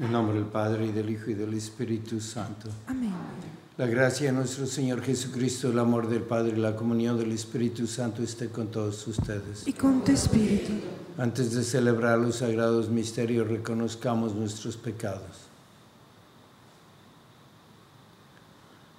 En nombre del Padre, y del Hijo, y del Espíritu Santo. Amén. La gracia de nuestro Señor Jesucristo, el amor del Padre y la comunión del Espíritu Santo esté con todos ustedes. Y con tu Espíritu. Antes de celebrar los sagrados misterios, reconozcamos nuestros pecados.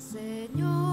Señor,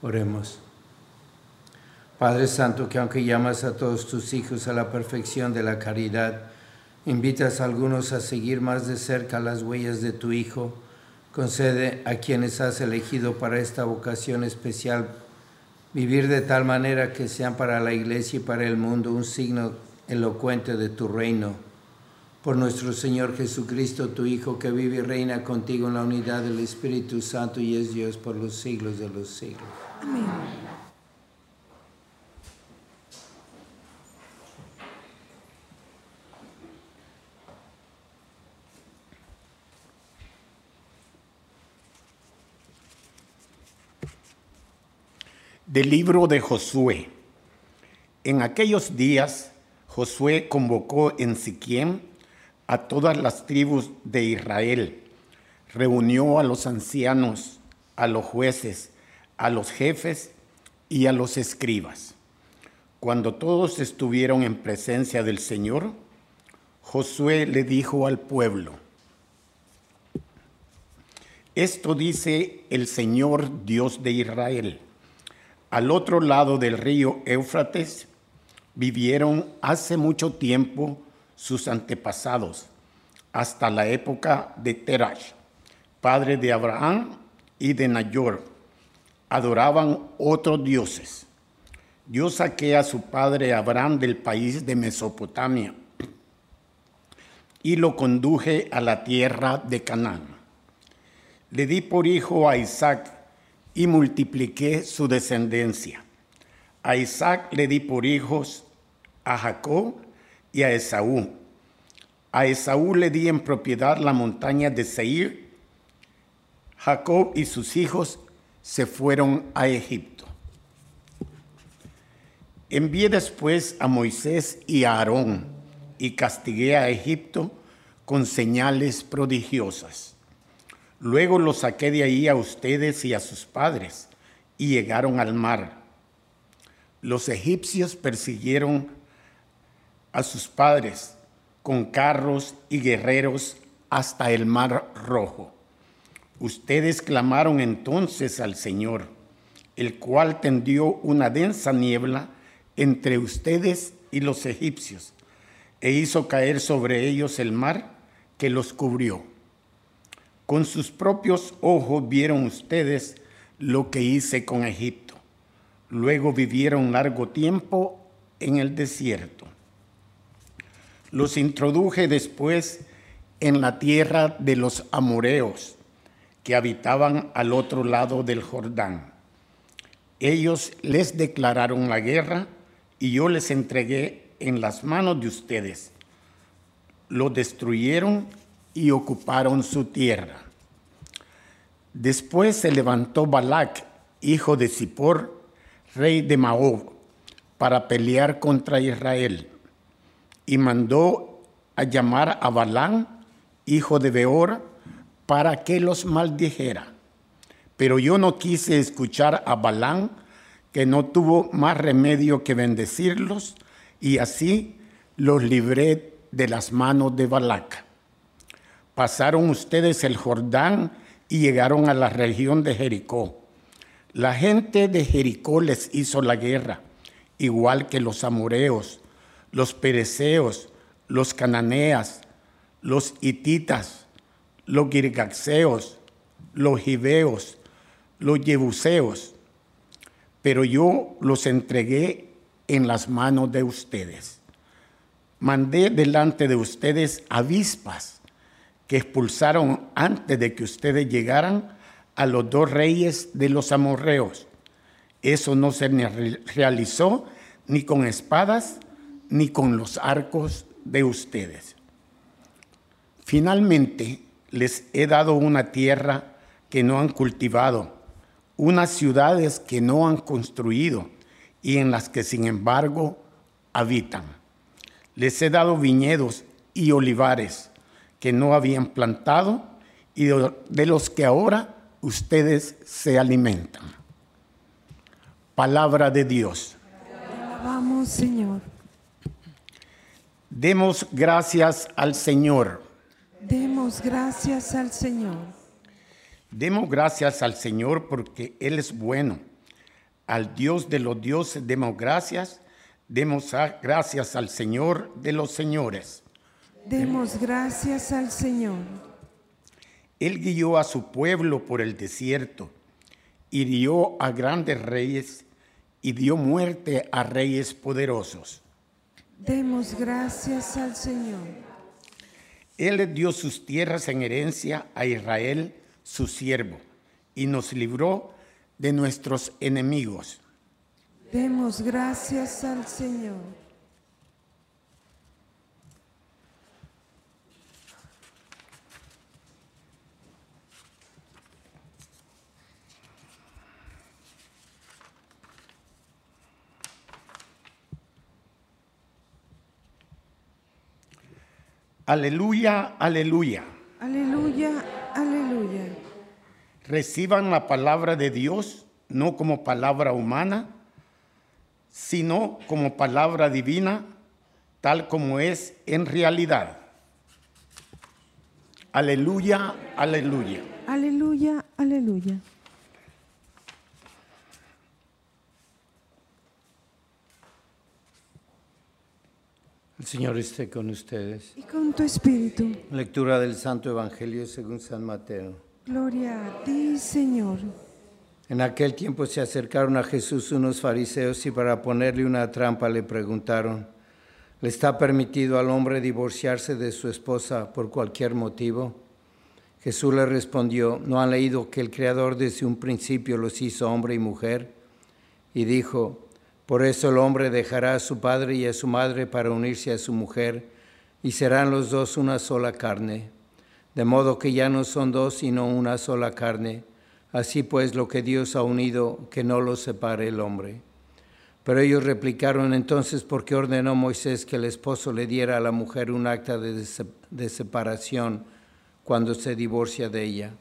Oremos. Padre Santo, que aunque llamas a todos tus hijos a la perfección de la caridad, invitas a algunos a seguir más de cerca las huellas de tu Hijo, concede a quienes has elegido para esta vocación especial vivir de tal manera que sean para la Iglesia y para el mundo un signo elocuente de tu reino. Por nuestro Señor Jesucristo, tu Hijo, que vive y reina contigo en la unidad del Espíritu Santo y es Dios por los siglos de los siglos. Del libro de Josué. En aquellos días, Josué convocó en Siquiem a todas las tribus de Israel, reunió a los ancianos, a los jueces, a los jefes y a los escribas. Cuando todos estuvieron en presencia del Señor, Josué le dijo al pueblo, esto dice el Señor Dios de Israel. Al otro lado del río Éufrates vivieron hace mucho tiempo sus antepasados, hasta la época de Terach, padre de Abraham y de Nayor adoraban otros dioses. Yo saqué a su padre Abraham del país de Mesopotamia y lo conduje a la tierra de Canaán. Le di por hijo a Isaac y multipliqué su descendencia. A Isaac le di por hijos a Jacob y a Esaú. A Esaú le di en propiedad la montaña de Seir. Jacob y sus hijos se fueron a Egipto. Envié después a Moisés y a Aarón y castigué a Egipto con señales prodigiosas. Luego los saqué de ahí a ustedes y a sus padres y llegaron al mar. Los egipcios persiguieron a sus padres con carros y guerreros hasta el mar rojo. Ustedes clamaron entonces al Señor, el cual tendió una densa niebla entre ustedes y los egipcios, e hizo caer sobre ellos el mar que los cubrió. Con sus propios ojos vieron ustedes lo que hice con Egipto. Luego vivieron largo tiempo en el desierto. Los introduje después en la tierra de los amoreos que habitaban al otro lado del Jordán. Ellos les declararon la guerra y yo les entregué en las manos de ustedes. Lo destruyeron y ocuparon su tierra. Después se levantó Balac, hijo de Zippor, rey de Maob, para pelear contra Israel, y mandó a llamar a Balán, hijo de Beor, para que los maldijera. Pero yo no quise escuchar a Balán, que no tuvo más remedio que bendecirlos, y así los libré de las manos de Balac. Pasaron ustedes el Jordán y llegaron a la región de Jericó. La gente de Jericó les hizo la guerra, igual que los amoreos, los pereceos, los cananeas, los hititas, los girgaxeos, los gibeos, los jebuseos. Pero yo los entregué en las manos de ustedes. Mandé delante de ustedes avispas que expulsaron antes de que ustedes llegaran a los dos reyes de los amorreos. Eso no se realizó ni con espadas ni con los arcos de ustedes. Finalmente les he dado una tierra que no han cultivado, unas ciudades que no han construido y en las que sin embargo habitan. Les he dado viñedos y olivares que no habían plantado y de los que ahora ustedes se alimentan. Palabra de Dios. Vamos, Señor. Demos gracias al Señor. Demos gracias al Señor. Demos gracias al Señor porque Él es bueno. Al Dios de los dioses demos gracias. Demos gracias al Señor de los señores. Demos gracias al Señor. Él guió a su pueblo por el desierto, hirió a grandes reyes y dio muerte a reyes poderosos. Demos gracias al Señor. Él dio sus tierras en herencia a Israel, su siervo, y nos libró de nuestros enemigos. Demos gracias al Señor. Aleluya, aleluya. Aleluya, aleluya. Reciban la palabra de Dios no como palabra humana, sino como palabra divina, tal como es en realidad. Aleluya, aleluya. Aleluya, aleluya. El Señor esté con ustedes. Y con tu espíritu. Lectura del Santo Evangelio según San Mateo. Gloria a ti, Señor. En aquel tiempo se acercaron a Jesús unos fariseos y para ponerle una trampa le preguntaron, ¿le está permitido al hombre divorciarse de su esposa por cualquier motivo? Jesús le respondió, ¿no han leído que el Creador desde un principio los hizo hombre y mujer? Y dijo, por eso el hombre dejará a su padre y a su madre para unirse a su mujer, y serán los dos una sola carne. De modo que ya no son dos, sino una sola carne. Así pues, lo que Dios ha unido, que no lo separe el hombre. Pero ellos replicaron entonces, ¿por qué ordenó Moisés que el esposo le diera a la mujer un acta de, separación cuando se divorcia de ella?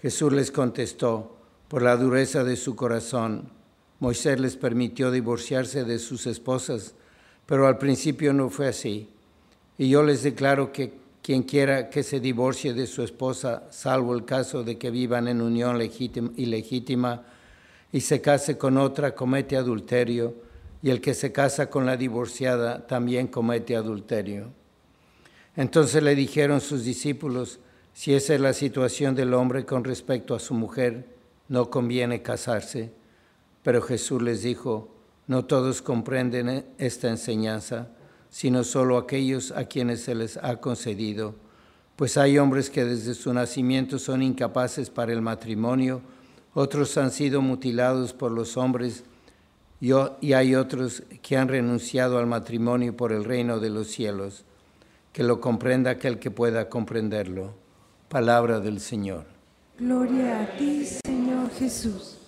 Jesús les contestó, por la dureza de su corazón, Moisés les permitió divorciarse de sus esposas, pero al principio no fue así. Y yo les declaro que quien quiera que se divorcie de su esposa, salvo el caso de que vivan en unión legítima, ilegítima, y se case con otra, comete adulterio, y el que se casa con la divorciada también comete adulterio. Entonces le dijeron sus discípulos, si esa es la situación del hombre con respecto a su mujer, no conviene casarse. Pero Jesús les dijo, no todos comprenden esta enseñanza, sino solo aquellos a quienes se les ha concedido, pues hay hombres que desde su nacimiento son incapaces para el matrimonio, otros han sido mutilados por los hombres y hay otros que han renunciado al matrimonio por el reino de los cielos. Que lo comprenda aquel que pueda comprenderlo. Palabra del Señor. Gloria a ti, Señor Jesús.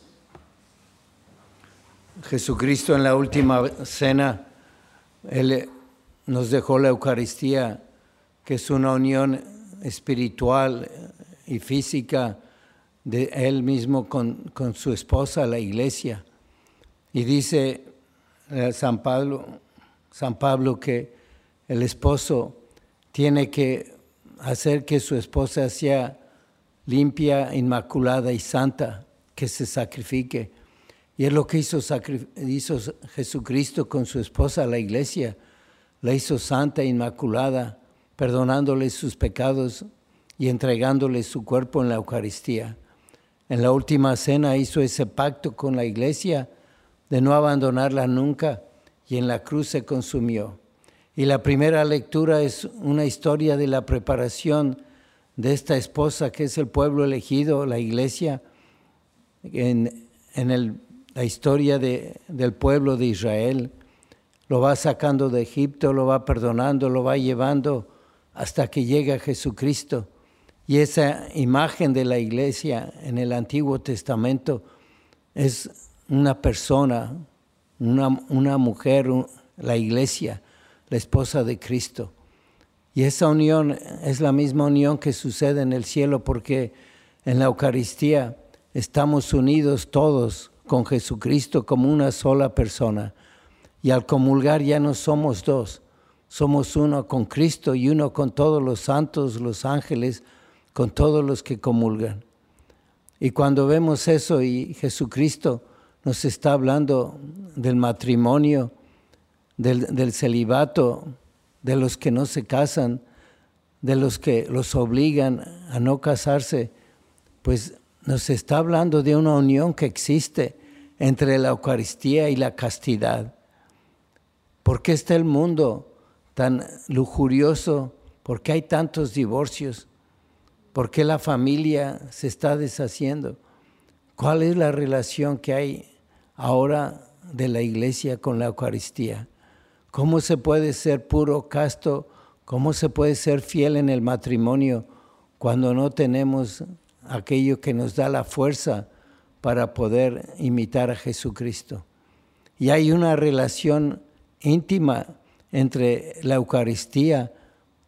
Jesucristo en la última cena, Él nos dejó la Eucaristía, que es una unión espiritual y física de Él mismo con, con su esposa, la iglesia. Y dice eh, San Pablo, San Pablo que el esposo tiene que hacer que su esposa sea limpia, inmaculada y santa, que se sacrifique. Y es lo que hizo, Jesucristo con su esposa, la iglesia. La hizo santa, inmaculada, perdonándole sus pecados y entregándole su cuerpo en la Eucaristía. En la última cena hizo ese pacto con la iglesia de no abandonarla nunca y en la cruz se consumió. Y la primera lectura es una historia de la preparación de esta esposa que es el pueblo elegido, la iglesia, en, en la historia de, del pueblo de Israel. Lo va sacando de Egipto, lo va perdonando, lo va llevando hasta que llega Jesucristo. Y esa imagen de la iglesia en el Antiguo Testamento es una persona, una mujer, la iglesia, la esposa de Cristo. Y esa unión es la misma unión que sucede en el cielo porque en la Eucaristía estamos unidos todos con Jesucristo como una sola persona. Y al comulgar ya no somos dos, somos uno con Cristo y uno con todos los santos, los ángeles, con todos los que comulgan. Y cuando vemos eso y Jesucristo nos está hablando del matrimonio, del, celibato, de los que no se casan, de los que los obligan a no casarse, pues nos está hablando de una unión que existe entre la Eucaristía y la castidad. ¿Por qué está el mundo tan lujurioso? ¿Por qué hay tantos divorcios? ¿Por qué la familia se está deshaciendo? ¿Cuál es la relación que hay ahora de la iglesia con la Eucaristía? ¿Cómo se puede ser puro, casto? ¿Cómo se puede ser fiel en el matrimonio cuando no tenemos aquello que nos da la fuerza para poder imitar a Jesucristo? Y hay una relación íntima entre la Eucaristía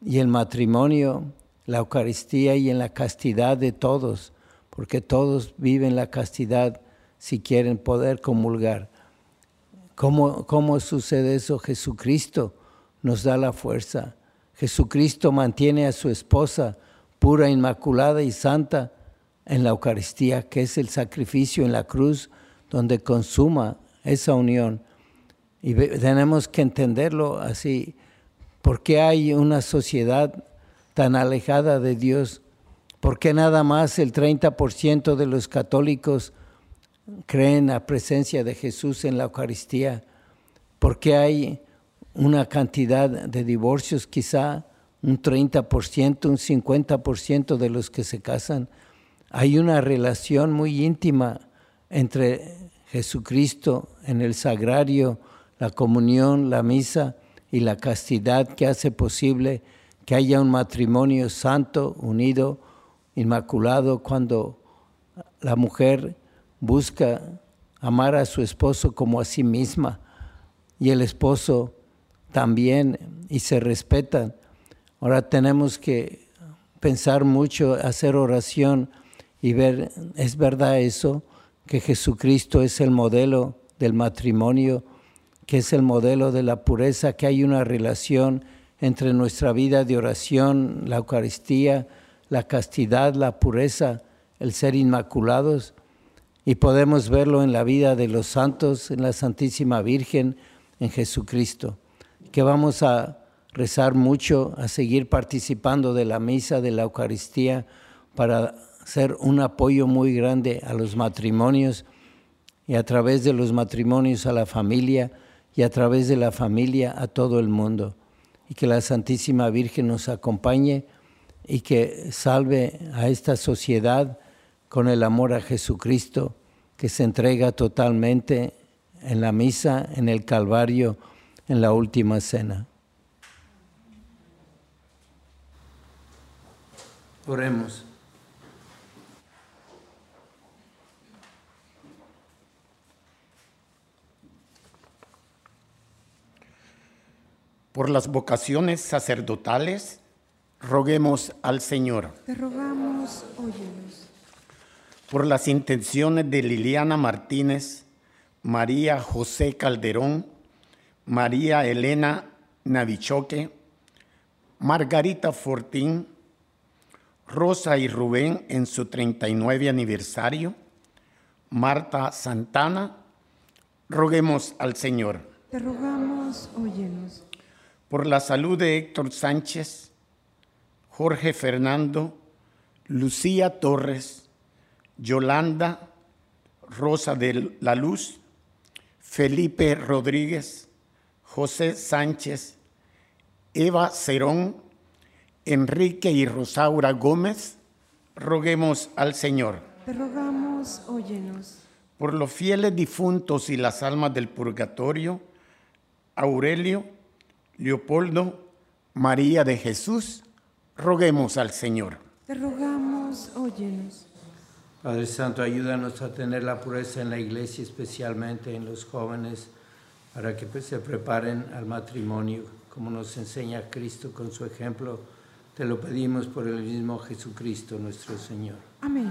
y el matrimonio la Eucaristía y en la castidad de todos, porque todos viven la castidad si quieren poder comulgar. ¿Cómo, ¿Cómo sucede eso? Jesucristo nos da la fuerza. Jesucristo mantiene a su esposa pura, inmaculada y santa en la Eucaristía, que es el sacrificio en la cruz donde consuma esa unión. Y tenemos que entenderlo así, porque hay una sociedad tan alejada de Dios? ¿Por qué nada más el 30% de los católicos creen la presencia de Jesús en la Eucaristía? ¿Por qué hay una cantidad de divorcios, quizá un 30%, un 50% de los que se casan? Hay una relación muy íntima entre Jesucristo en el sagrario, la comunión, la misa, y la castidad que hace posible que haya un matrimonio santo, unido, inmaculado, cuando la mujer busca amar a su esposo como a sí misma y el esposo también y se respetan. Ahora tenemos que pensar mucho, hacer oración y ver, ¿es verdad eso? Que Jesucristo es el modelo del matrimonio, que es el modelo de la pureza, que hay una relación entre nuestra vida de oración, la Eucaristía, la castidad, la pureza, el ser inmaculados. Y podemos verlo en la vida de los santos, en la Santísima Virgen, en Jesucristo. Que vamos a rezar mucho, a seguir participando de la misa, de la Eucaristía, para ser un apoyo muy grande a los matrimonios y a través de los matrimonios a la familia y a través de la familia a todo el mundo. Y que la Santísima Virgen nos acompañe y que salve a esta sociedad con el amor a Jesucristo que se entrega totalmente en la misa, en el Calvario, en la última cena. Oremos. Por las vocaciones sacerdotales, roguemos al Señor. Te rogamos, óyenos. Por las intenciones de Liliana Martínez, María José Calderón, María Elena Navichoque, Margarita Fortín, Rosa y Rubén en su 39 aniversario, Marta Santana, roguemos al Señor. Te rogamos, óyenos. Por la salud de Héctor Sánchez, Jorge Fernando, Lucía Torres, Yolanda, Rosa de la Luz, Felipe Rodríguez, José Sánchez, Eva Cerón, Enrique y Rosaura Gómez, roguemos al Señor. Te rogamos, óyenos. Por los fieles difuntos y las almas del purgatorio, Aurelio, Leopoldo, María de Jesús, roguemos al Señor. Te rogamos, óyenos. Padre Santo, ayúdanos a tener la pureza en la iglesia, especialmente en los jóvenes, para que pues, se preparen al matrimonio, como nos enseña Cristo con su ejemplo. Te lo pedimos por el mismo Jesucristo nuestro Señor. Amén.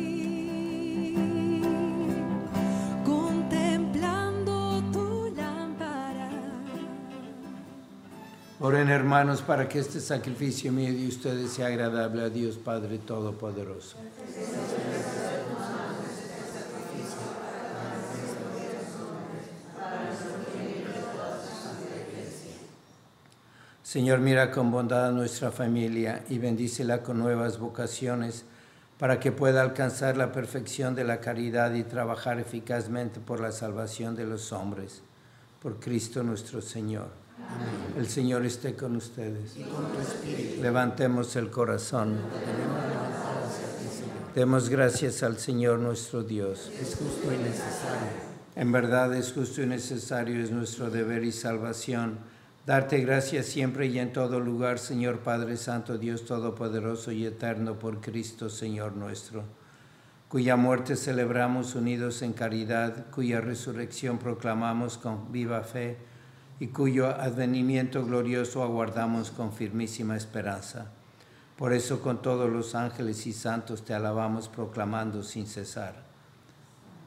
Oren hermanos para que este sacrificio mío de ustedes sea agradable a Dios Padre Todopoderoso. Señor, mira con bondad a nuestra familia y bendícela con nuevas vocaciones para que pueda alcanzar la perfección de la caridad y trabajar eficazmente por la salvación de los hombres. Por Cristo nuestro Señor. El Señor esté con ustedes. Levantemos el corazón. Demos gracias al Señor nuestro Dios. Es justo y necesario. En verdad es justo y necesario, es nuestro deber y salvación. Darte gracias siempre y en todo lugar, Señor Padre Santo, Dios Todopoderoso y Eterno, por Cristo, Señor nuestro, cuya muerte celebramos unidos en caridad, cuya resurrección proclamamos con viva fe y cuyo advenimiento glorioso aguardamos con firmísima esperanza. Por eso con todos los ángeles y santos te alabamos proclamando sin cesar.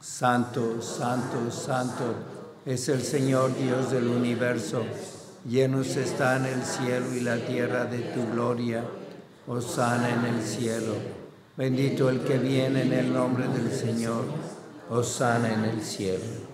Santo, santo, santo es el Señor Dios del universo. Llenos están el cielo y la tierra de tu gloria. Osana en el cielo. Bendito el que viene en el nombre del Señor. Osana en el cielo.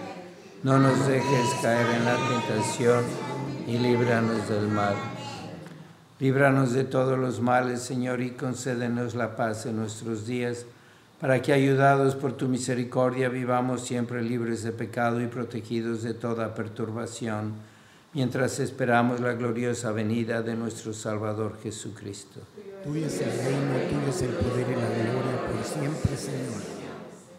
no nos dejes caer en la tentación y líbranos del mal. Líbranos de todos los males, Señor, y concédenos la paz en nuestros días, para que, ayudados por tu misericordia, vivamos siempre libres de pecado y protegidos de toda perturbación, mientras esperamos la gloriosa venida de nuestro Salvador Jesucristo. Tuyo es el reino, tuyo es el poder y la gloria por siempre, Señor.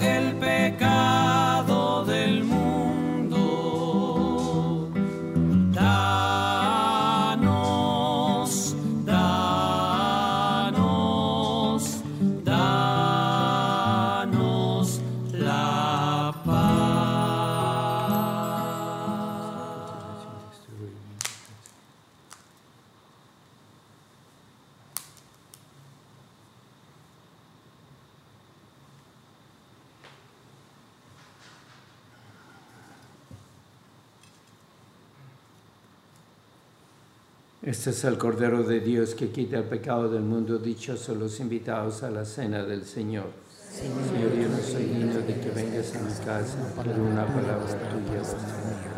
El pecado es el Cordero de Dios que quita el pecado del mundo. Dichosos los invitados a la cena del Señor. Señor, yo no soy digno de que vengas a mi casa, pero una palabra tuya bastará.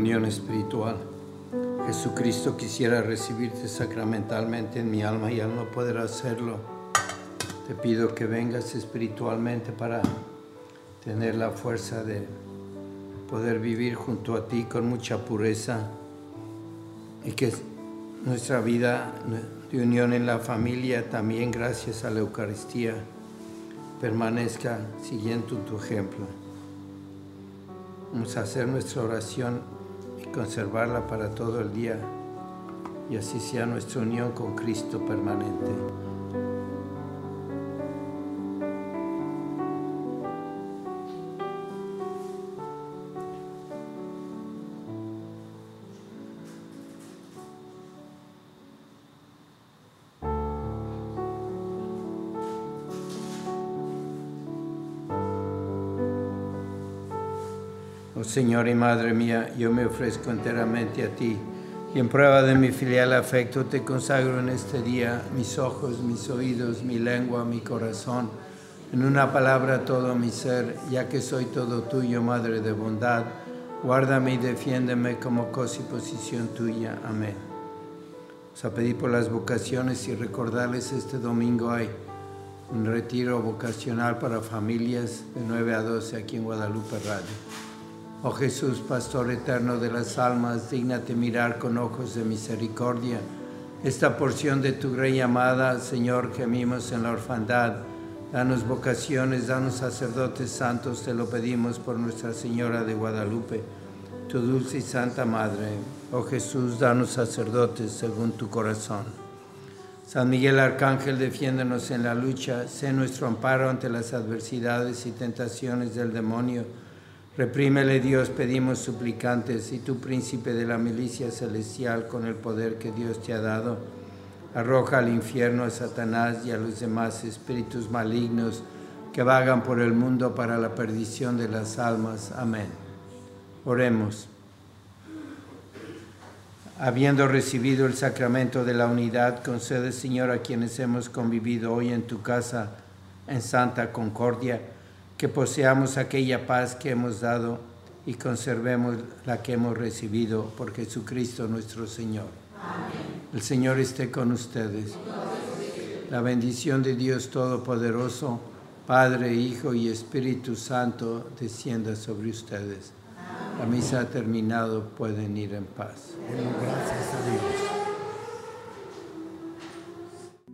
Comunión espiritual. Jesucristo quisiera recibirte sacramentalmente en mi alma y al no poder hacerlo, te pido que vengas espiritualmente para tener la fuerza de poder vivir junto a ti con mucha pureza y que nuestra vida de unión en la familia también gracias a la Eucaristía permanezca siguiendo tu ejemplo. Vamos a hacer nuestra oración conservarla para todo el día y así sea nuestra unión con Cristo permanente. Señor y Madre mía, yo me ofrezco enteramente a ti y en prueba de mi filial afecto te consagro en este día mis ojos, mis oídos, mi lengua, mi corazón, en una palabra todo mi ser, ya que soy todo tuyo, Madre de bondad. Guárdame y defiéndeme como cosa y posición tuya. Amén. Vamos a pedir por las vocaciones y recordarles este domingo hay un retiro vocacional para familias de 9 a 12 aquí en Guadalupe Radio. Oh Jesús, Pastor eterno de las almas, dígnate mirar con ojos de misericordia esta porción de tu grey amada, Señor, gemimos en la orfandad. Danos vocaciones, danos sacerdotes santos, te lo pedimos por Nuestra Señora de Guadalupe, tu dulce y santa Madre. Oh Jesús, danos sacerdotes según tu corazón. San Miguel Arcángel, defiéndonos en la lucha, sé nuestro amparo ante las adversidades y tentaciones del demonio. Reprímele Dios, pedimos suplicantes, y tú, príncipe de la milicia celestial, con el poder que Dios te ha dado, arroja al infierno a Satanás y a los demás espíritus malignos que vagan por el mundo para la perdición de las almas. Amén. Oremos. Habiendo recibido el sacramento de la unidad, concede, Señor, a quienes hemos convivido hoy en tu casa en santa concordia, que poseamos aquella paz que hemos dado y conservemos la que hemos recibido por Jesucristo nuestro Señor. Amén. El Señor esté con ustedes. La bendición de Dios Todopoderoso, Padre, Hijo y Espíritu Santo, descienda sobre ustedes. La misa ha terminado, pueden ir en paz. Gracias a Dios.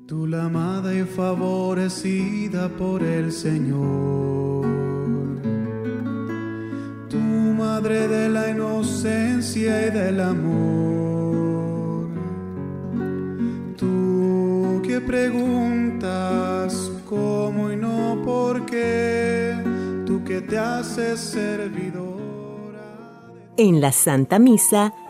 Tú la amada y favorecida por el Señor. Madre de la inocencia y del amor. Tú que preguntas cómo y no por qué. Tú que te haces servidora. En la Santa Misa